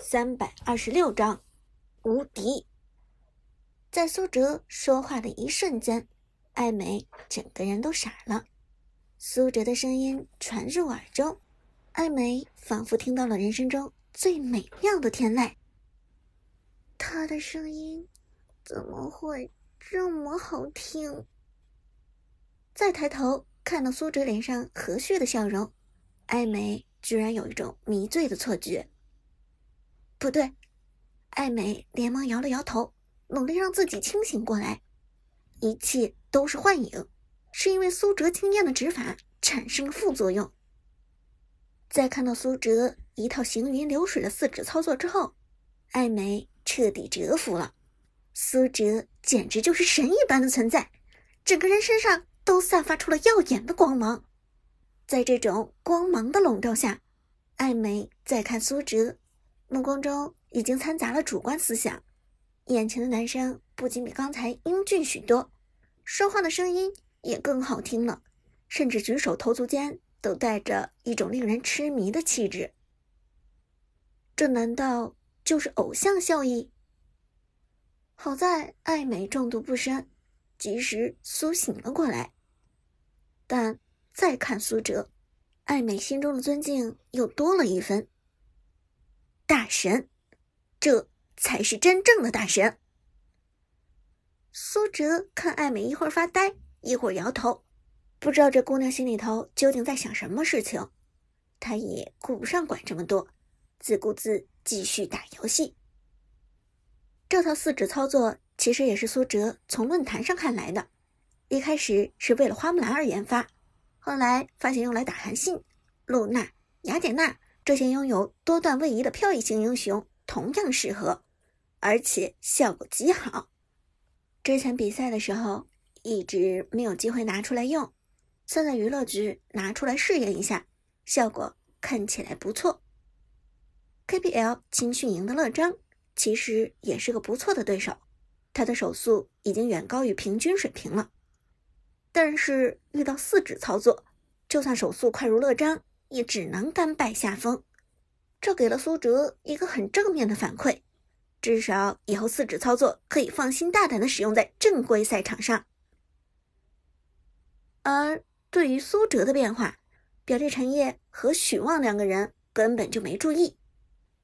三百二十六章无敌。在苏哲说话的一瞬间，艾美整个人都傻了。苏哲的声音传入耳中，艾美仿佛听到了人生中最美妙的天籁。他的声音怎么会这么好听？再抬头看到苏哲脸上和煦的笑容，艾美居然有一种迷醉的错觉。不对，艾美连忙摇了摇头，努力让自己清醒过来。一切都是幻影，是因为苏哲惊艳的指法产生了副作用。在看到苏哲一套行云流水的四指操作之后，艾美彻底折服了。苏哲简直就是神一般的存在，整个人身上都散发出了耀眼的光芒。在这种光芒的笼罩下，艾美在看苏哲。目光中已经掺杂了主观思想，眼前的男生不仅比刚才英俊许多，说话的声音也更好听了，甚至举手投足间都带着一种令人痴迷的气质。这难道就是偶像效应？好在爱美中毒不深，及时苏醒了过来。但再看苏哲，爱美心中的尊敬又多了一分。大神，这才是真正的大神。苏哲看艾美一会儿发呆，一会儿摇头，不知道这姑娘心里头究竟在想什么事情。他也顾不上管这么多，自顾自继续打游戏。这套四指操作其实也是苏哲从论坛上看来的，一开始是为了花木兰而研发，后来发现用来打韩信、露娜、雅典娜。这些拥有多段位移的漂移型英雄同样适合，而且效果极好。之前比赛的时候一直没有机会拿出来用，现在娱乐局拿出来试验一下，效果看起来不错。KPL 青训营的乐章其实也是个不错的对手，他的手速已经远高于平均水平了，但是遇到四指操作，就算手速快如乐章。也只能甘拜下风，这给了苏哲一个很正面的反馈，至少以后四指操作可以放心大胆的使用在正规赛场上。而对于苏哲的变化，表弟陈烨和许旺两个人根本就没注意，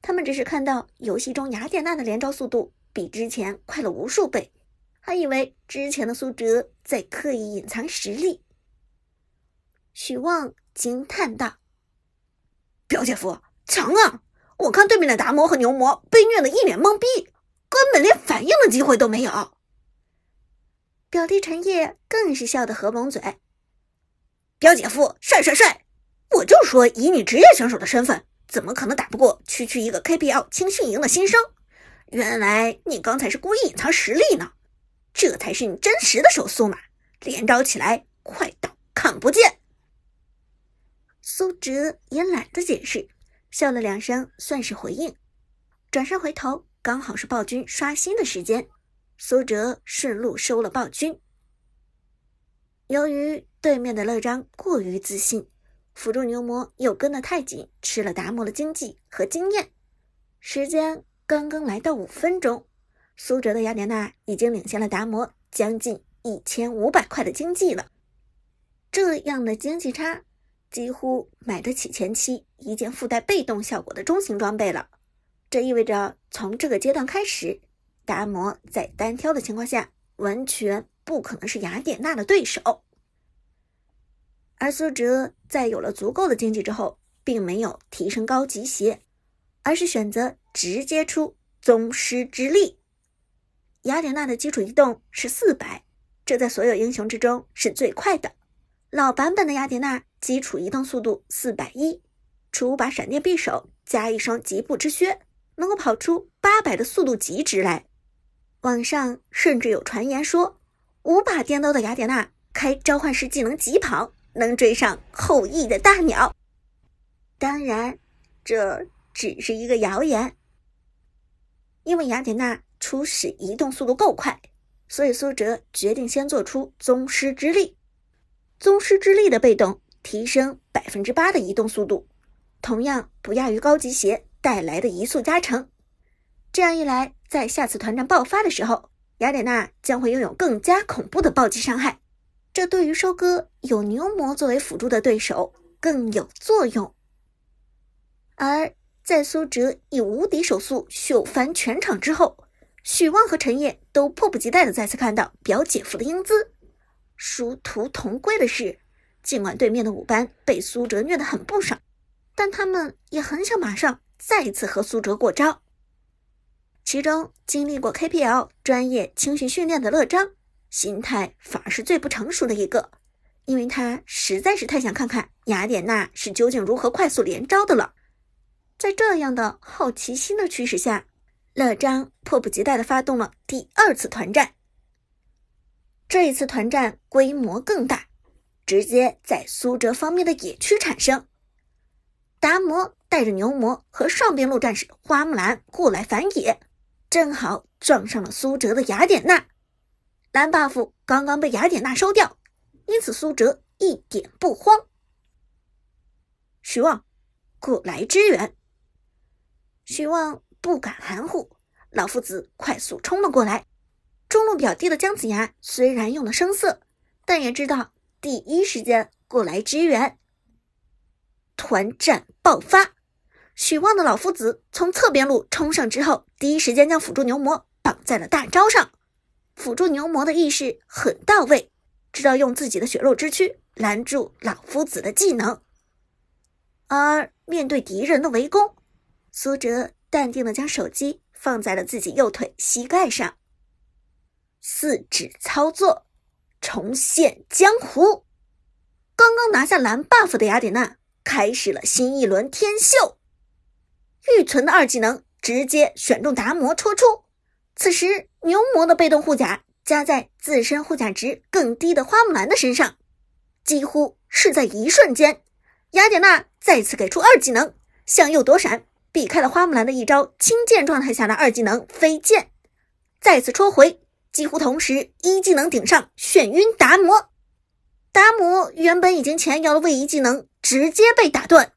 他们只是看到游戏中雅典娜的连招速度比之前快了无数倍，还以为之前的苏哲在刻意隐藏实力。许旺惊叹道。表姐夫强啊！我看对面的达摩和牛魔被虐的一脸懵逼，根本连反应的机会都没有。表弟陈烨更是笑得合不拢嘴。表姐夫帅帅帅！我就说以你职业选手的身份，怎么可能打不过区区一个 KPL 青训营的新生？原来你刚才是故意隐藏实力呢，这才是你真实的手速嘛！连招起来快到看不见。苏哲也懒得解释，笑了两声，算是回应。转身回头，刚好是暴君刷新的时间，苏哲顺路收了暴君。由于对面的乐章过于自信，辅助牛魔又跟得太紧，吃了达摩的经济和经验。时间刚刚来到五分钟，苏哲的雅典娜已经领先了达摩将近一千五百块的经济了。这样的经济差。几乎买得起前期一件附带被动效果的中型装备了，这意味着从这个阶段开始，达摩在单挑的情况下完全不可能是雅典娜的对手。而苏哲在有了足够的经济之后，并没有提升高级鞋，而是选择直接出宗师之力。雅典娜的基础移动是四百，这在所有英雄之中是最快的。老版本的雅典娜基础移动速度四百一，出五把闪电匕首加一双疾步之靴，能够跑出八百的速度极值来。网上甚至有传言说，五把电刀的雅典娜开召唤师技能疾跑，能追上后羿的大鸟。当然，这只是一个谣言，因为雅典娜初始移动速度够快，所以苏哲决定先做出宗师之力。宗师之力的被动提升百分之八的移动速度，同样不亚于高级鞋带来的移速加成。这样一来，在下次团战爆发的时候，雅典娜将会拥有更加恐怖的暴击伤害。这对于收割有牛魔作为辅助的对手更有作用。而在苏哲以无敌手速秀翻全场之后，许旺和陈烨都迫不及待的再次看到表姐夫的英姿。殊途同归的是，尽管对面的五班被苏哲虐得很不爽，但他们也很想马上再一次和苏哲过招。其中经历过 KPL 专业青训训练的乐章，心态反而是最不成熟的一个，因为他实在是太想看看雅典娜是究竟如何快速连招的了。在这样的好奇心的驱使下，乐章迫不及待地发动了第二次团战。这一次团战规模更大，直接在苏哲方面的野区产生。达摩带着牛魔和上边路战士花木兰过来反野。正好撞上了苏哲的雅典娜，蓝 buff 刚刚被雅典娜收掉，因此苏哲一点不慌。许旺过来支援，许旺不敢含糊，老夫子快速冲了过来。中路表弟的姜子牙虽然用了声色，但也知道第一时间过来支援。团战爆发。许旺的老夫子从侧边路冲上之后，第一时间将辅助牛魔绑在了大招上。辅助牛魔的意识很到位，知道用自己的血肉之躯拦住老夫子的技能。而面对敌人的围攻，苏哲淡定的将手机放在了自己右腿膝盖上，四指操作，重现江湖。刚刚拿下蓝 buff 的雅典娜开始了新一轮天秀。预存的二技能直接选中达摩戳出，此时牛魔的被动护甲加在自身护甲值更低的花木兰的身上，几乎是在一瞬间，雅典娜再次给出二技能向右躲闪，避开了花木兰的一招轻剑状态下的二技能飞剑，再次戳回，几乎同时一技能顶上眩晕达摩，达摩原本已经前摇的位移技能直接被打断，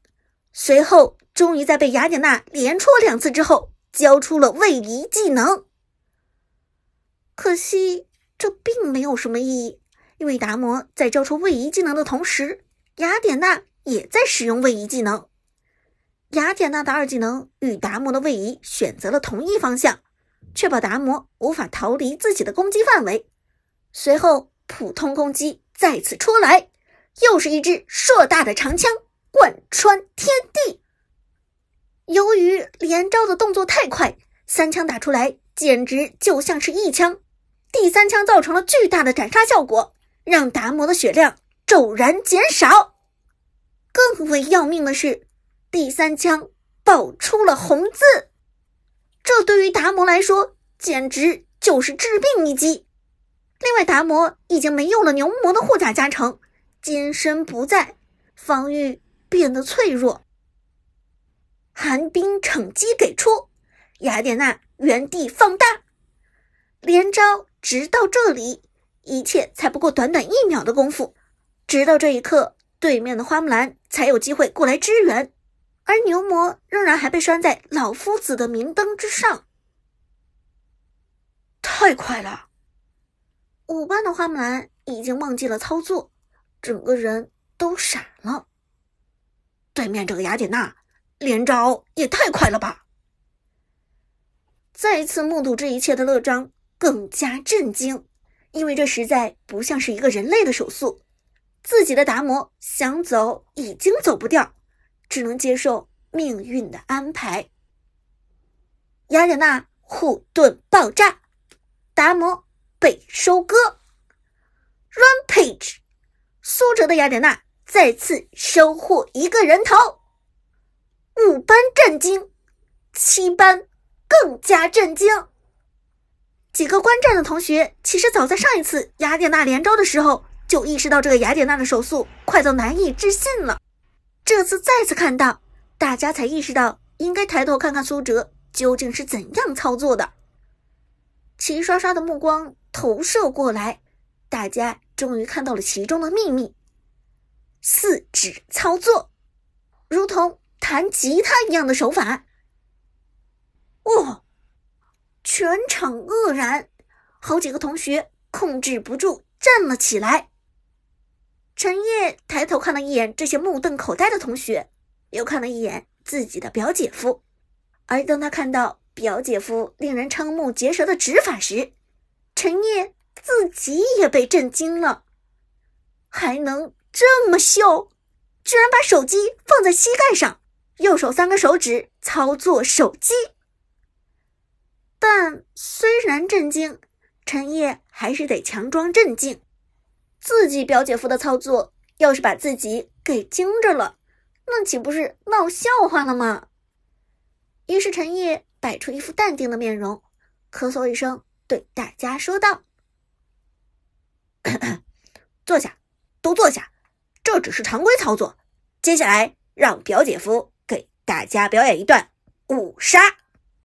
随后。终于在被雅典娜连戳两次之后，交出了位移技能。可惜这并没有什么意义，因为达摩在交出位移技能的同时，雅典娜也在使用位移技能。雅典娜的二技能与达摩的位移选择了同一方向，确保达摩无法逃离自己的攻击范围。随后，普通攻击再次出来，又是一支硕大的长枪贯穿天地。由于连招的动作太快，三枪打出来简直就像是一枪。第三枪造成了巨大的斩杀效果，让达摩的血量骤然减少。更为要命的是，第三枪爆出了红字，对于达摩来说简直就是致命一击。另外，达摩已经没有了牛魔的护甲加成，金身不在，防御变得脆弱。寒冰惩击给出，雅典娜原地放大，连招直到这里，一切才不过短短一秒的功夫。直到这一刻，对面的花木兰才有机会过来支援，而牛魔仍然还被拴在老夫子的明灯之上。太快了！五班的花木兰已经忘记了操作，整个人都傻了。对面这个雅典娜。连招也太快了吧！再次目睹这一切的乐章更加震惊，因为这实在不像是一个人类的手速。自己的达摩想走已经走不掉，只能接受命运的安排。雅典娜护盾爆炸，达摩被收割。Rampage，苏哲的雅典娜再次收获一个人头。五班震惊，七班更加震惊。几个观战的同学其实早在上一次雅典娜连招的时候就意识到这个雅典娜的手速快到难以置信了。这次再次看到，大家才意识到应该抬头看看苏哲究竟是怎样操作的。齐刷刷的目光投射过来，大家终于看到了其中的秘密：四指操作，如同。弹吉他一样的手法，哦！全场愕然，好几个同学控制不住站了起来。陈烨抬头看了一眼这些目瞪口呆的同学，又看了一眼自己的表姐夫，而当他看到表姐夫令人瞠目结舌的指法时，陈烨自己也被震惊了，还能这么秀，居然把手机放在膝盖上，右手三根手指操作手机。但虽然震惊，陈烨还是得强装镇静。自己表姐夫的操作，要是把自己给惊着了，那岂不是闹笑话了吗？于是陈烨摆出一副淡定的面容，咳嗽一声，对大家说道：“坐下，都坐下，这只是常规操作。接下来让表姐夫给大家表演一段五杀。”